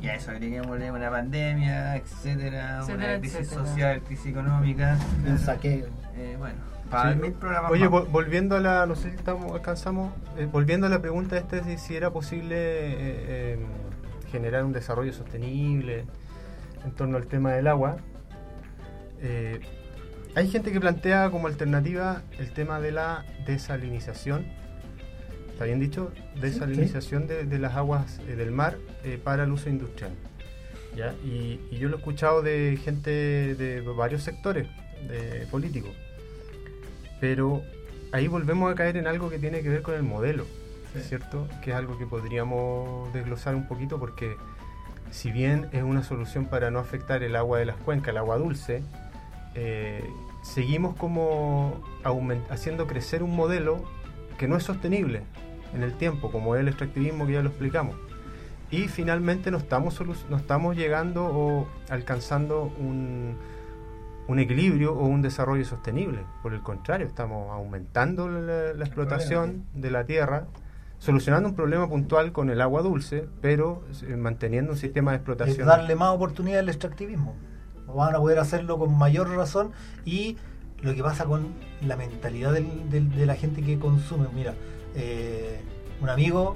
Y a eso agreguémosle una pandemia, etcétera, Etcétera, una crisis etcétera. social, crisis económica. Un saqueo. Eh, bueno, para Sí. mil programas Oye, más. volviendo a la, no sé si estamos, alcanzamos, eh, volviendo a la pregunta esta de si era posible eh, eh, generar un desarrollo sostenible en torno al tema del agua. eh, hay gente que plantea como alternativa el tema de la desalinización. ¿Está bien dicho? Desalinización de, de las aguas eh, del mar eh, para el uso industrial. ¿ya? Y, y yo lo he escuchado de gente de varios sectores políticos. Pero ahí volvemos a caer en algo que tiene que ver con el modelo, Sí. ¿cierto? Que es algo que podríamos desglosar un poquito porque si bien es una solución para no afectar el agua de las cuencas, el agua dulce, eh, seguimos como haciendo crecer un modelo que no es sostenible en el tiempo, como es el extractivismo que ya lo explicamos. Y finalmente no estamos, no estamos llegando o alcanzando un, un equilibrio o un desarrollo sostenible. Por el contrario, estamos aumentando la, la explotación de la tierra, solucionando un problema puntual con el agua dulce, pero eh, manteniendo un sistema de Es explotación. darle más oportunidad al extractivismo. Van a poder hacerlo con mayor razón y lo que pasa con la mentalidad del- del- de la gente que consume. Mira, eh, un amigo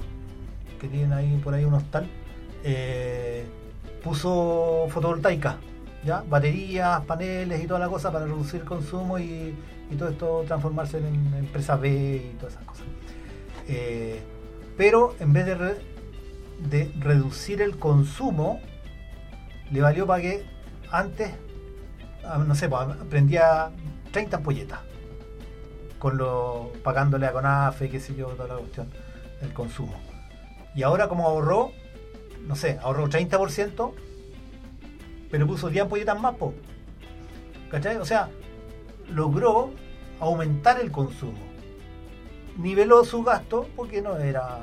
que tiene ahí por ahí un hostal eh, puso fotovoltaica, ¿ya? baterías, paneles y toda la cosa para reducir consumo y, todo esto transformarse en empresa B y todas esas cosas. Eh, pero en vez de, de reducir el consumo, le valió para que antes, ah, no sé, pues, prendía 30 ampolletas, con lo, pagándole a CONAFE, qué sé yo, toda la cuestión, el consumo. Y ahora como ahorró, no sé, ahorró 30%, pero puso 10 ampolletas más, po. ¿cachai? O sea, logró aumentar el consumo. Niveló su gasto, porque no era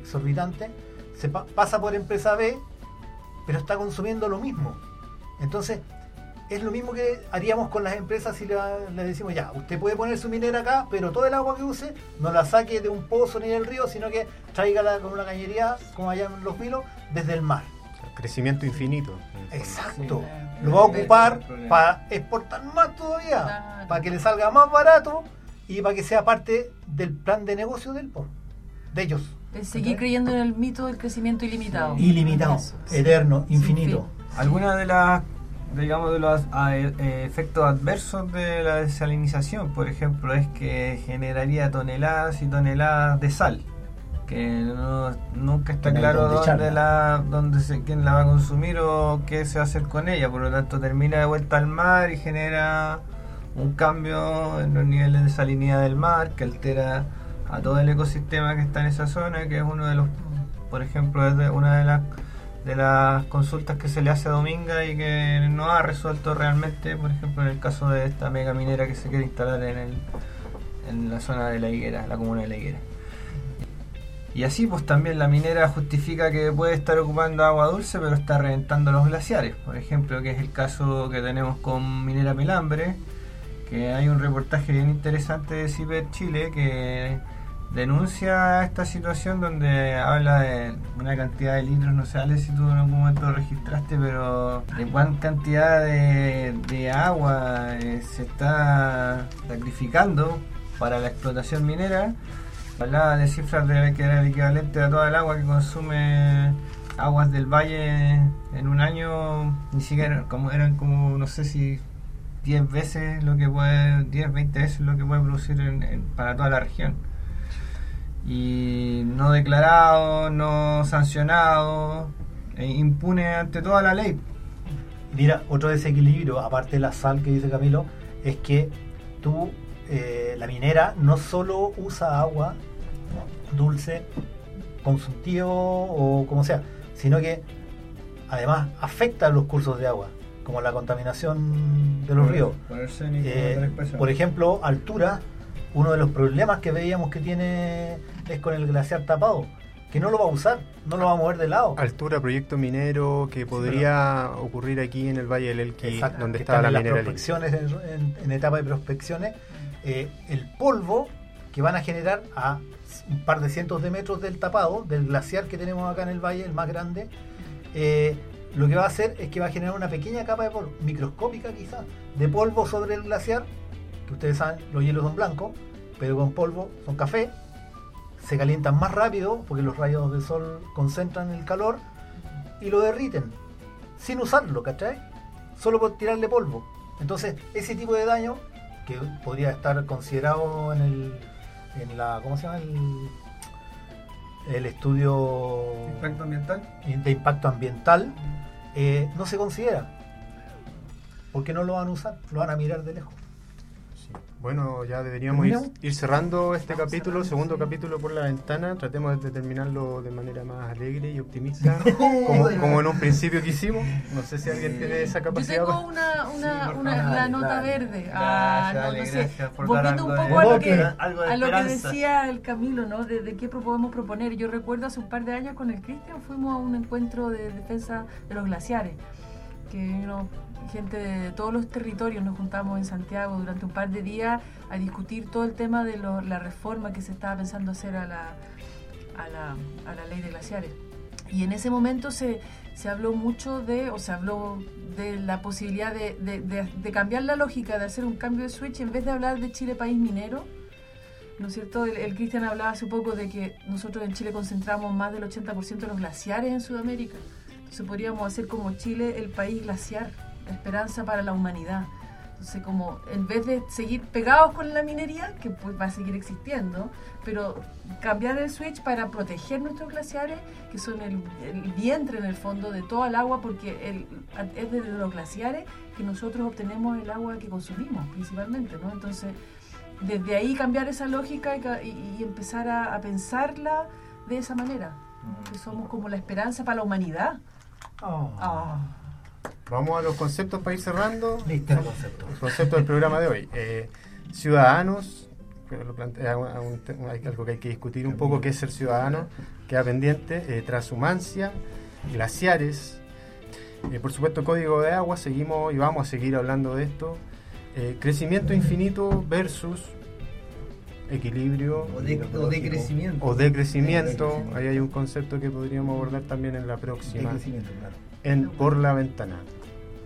exorbitante, se pa- pasa por empresa B, pero está consumiendo lo mismo. Entonces, es lo mismo que haríamos con las empresas si le, le decimos, ya, usted puede poner su minera acá, pero todo el agua que use no la saque de un pozo ni del río, sino que tráigala con una cañería, como allá en los vilos, desde el mar. Crecimiento infinito. Exacto. Sí. Lo va a ocupar para exportar más todavía, Claro. para que le salga más barato y para que sea parte del plan de negocio del POM. de ellos. Seguir creyendo en el mito del crecimiento ilimitado. Ilimitado, Eso, eterno, infinito. Algunas de las, digamos, de los eh, efectos adversos de la desalinización, por ejemplo, es que generaría toneladas y toneladas de sal, que no- nunca está claro dónde la, dónde se, quién la va a consumir o qué se va a hacer con ella, por lo tanto termina de vuelta al mar y genera un cambio en los niveles de salinidad del mar que altera a todo el ecosistema que está en esa zona, que es uno de los, por ejemplo, es de una de las de las consultas que se le hace a Dominga y que no ha resuelto realmente, por ejemplo, en el caso de esta mega minera que se quiere instalar en el en la zona de la higuera, la comuna de la higuera. Y así pues también la minera justifica que puede estar ocupando agua dulce pero está reventando los glaciares, por ejemplo, que es el caso que tenemos con Minera Pelambre, que hay un reportaje bien interesante de Ciber Chile que denuncia esta situación donde habla de una cantidad de litros, no sé si tú en algún momento registraste, pero de cuánta cantidad de, agua eh, se está sacrificando para la explotación minera. Hablaba de cifras de que era el equivalente a toda el agua que consume aguas del valle en un año, ni siquiera como eran como no sé si 10 veces lo que puede, 10, 20 veces lo que puede producir en- para toda la región. Y no declarado, no sancionado, e impune ante toda la ley. Mira, otro desequilibrio, aparte de la sal que dice Camilo, es que tú, eh, la minera, no solo usa agua dulce, consultivo o como sea, sino que además afecta los cursos de agua, como la contaminación de los ríos. Por Eh, por ejemplo, altura, uno de los problemas que veíamos que tiene es con el glaciar tapado, que no lo va a usar, no lo va a mover de lado. Altura, proyecto minero que podría ocurrir aquí en el Valle del Elqui, Exacto, donde están la las prospecciones, en, en- en etapa de prospecciones, eh, el polvo que van a generar a un par de cientos de metros del tapado, del glaciar que tenemos acá en el valle, el más grande, eh, lo que va a hacer es que va a generar una pequeña capa de polvo, microscópica quizás, de polvo sobre el glaciar, que ustedes saben, los hielos son blancos, pero con polvo son café, se calientan más rápido porque los rayos del sol concentran el calor y lo derriten, sin usarlo, ¿cachai? Solo por tirarle polvo. Entonces, ese tipo de daño, que podría estar considerado en el, en la, ¿cómo se llama? El, el estudio Impacto ambiental. de impacto ambiental, eh, no se considera. Porque no lo van a usar, lo van a mirar de lejos. Bueno, ya deberíamos ir, cerrando este capítulo, segundo capítulo por la ventana. Tratemos de terminarlo de manera más alegre y optimista, como, como en un principio quisimos. No sé si alguien tiene esa Yo capacidad. tengo pa- una, una, Sí, una- la nota dale. verde. Ah, no, no sé. Volviendo un de- poco a lo que, a lo que decía el Camilo, ¿no? De, de qué podemos proponer. Yo recuerdo hace un par de años con el Cristian fuimos a un encuentro de defensa de los glaciares. Que vino gente de todos los territorios, nos juntamos en Santiago durante un par de días a discutir todo el tema de lo- la reforma que se estaba pensando hacer a la, a la, a la ley de glaciares. Y en ese momento se, se habló mucho de, o se habló de la posibilidad de, de- cambiar la lógica, de hacer un cambio de switch, en vez de hablar de Chile país minero, ¿no es cierto? El, el Cristian hablaba hace poco de que nosotros en Chile concentramos más del 80% de los glaciares en Sudamérica. Entonces podríamos hacer como Chile el país glaciar, la esperanza para la humanidad. Entonces, como en vez de seguir pegados con la minería, que pues va a seguir existiendo, pero cambiar el switch para proteger nuestros glaciares, que son el, el vientre en el fondo de toda el agua, porque el, es desde los glaciares que nosotros obtenemos el agua que consumimos principalmente, ¿no? Entonces, desde ahí cambiar esa lógica y, y- empezar a, a pensarla de esa manera, que somos como la esperanza para la humanidad. Ah. Vamos a los conceptos para ir cerrando. Listo el concepto. El concepto del programa de hoy. Eh, ciudadanos, lo plantea un- un te- hay algo que hay que discutir un poco, qué es ser ciudadano, queda pendiente, eh, transhumancia, glaciares, eh, por supuesto código de agua, seguimos y vamos a seguir hablando de esto, eh, crecimiento infinito versus equilibrio O de, o de crecimiento. o decrecimiento, Decrecimiento. ahí hay un concepto que podríamos abordar también en la próxima, claro. en Por la Ventana.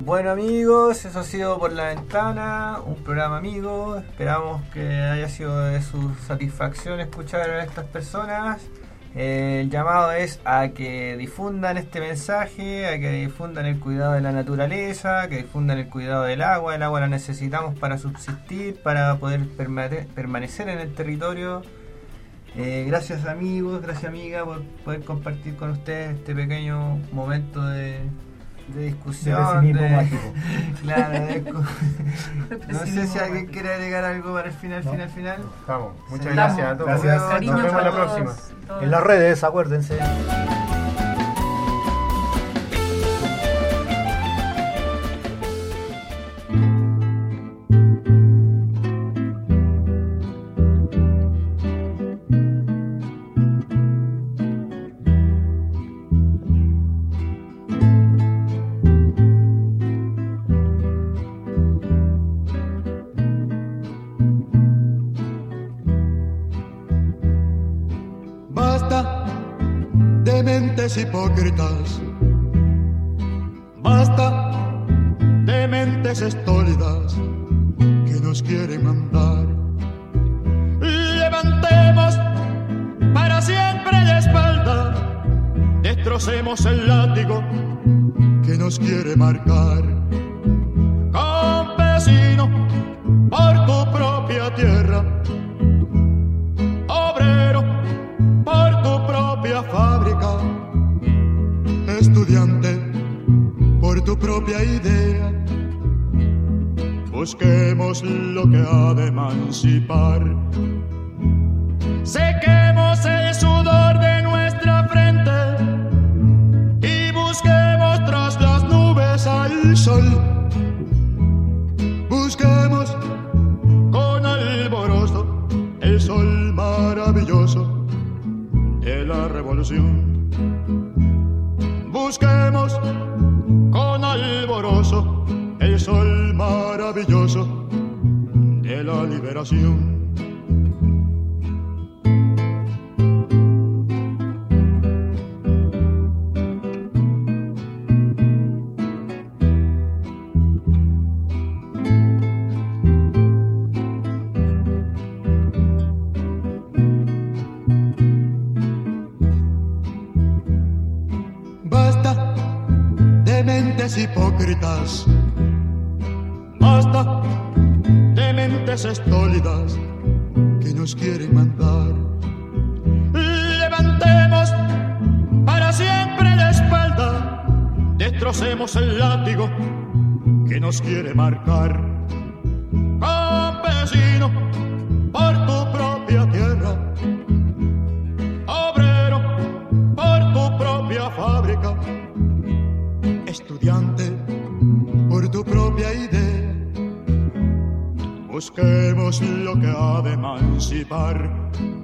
Bueno amigos, eso ha sido por la ventana, un programa amigo. Esperamos que haya sido de su satisfacción escuchar a estas personas. Eh, el llamado es a que difundan este mensaje, a que difundan el cuidado de la naturaleza, que difundan el cuidado del agua. El agua la necesitamos para subsistir, para poder permanecer en el territorio. Eh, gracias amigos, gracias amiga por poder compartir con ustedes este pequeño momento de, de discusión. De claro, no sé si alguien quiere agregar algo para el final, final, final. Vamos, muchas gracias a todos. Gracias. Nos vemos la próxima. En las redes, acuérdense. Hipócritas. Hipócritas. Basta de mentes estólidas que nos quieren mandar. Levantemos para siempre la espalda, destrocemos el látigo que nos quiere marcar. participar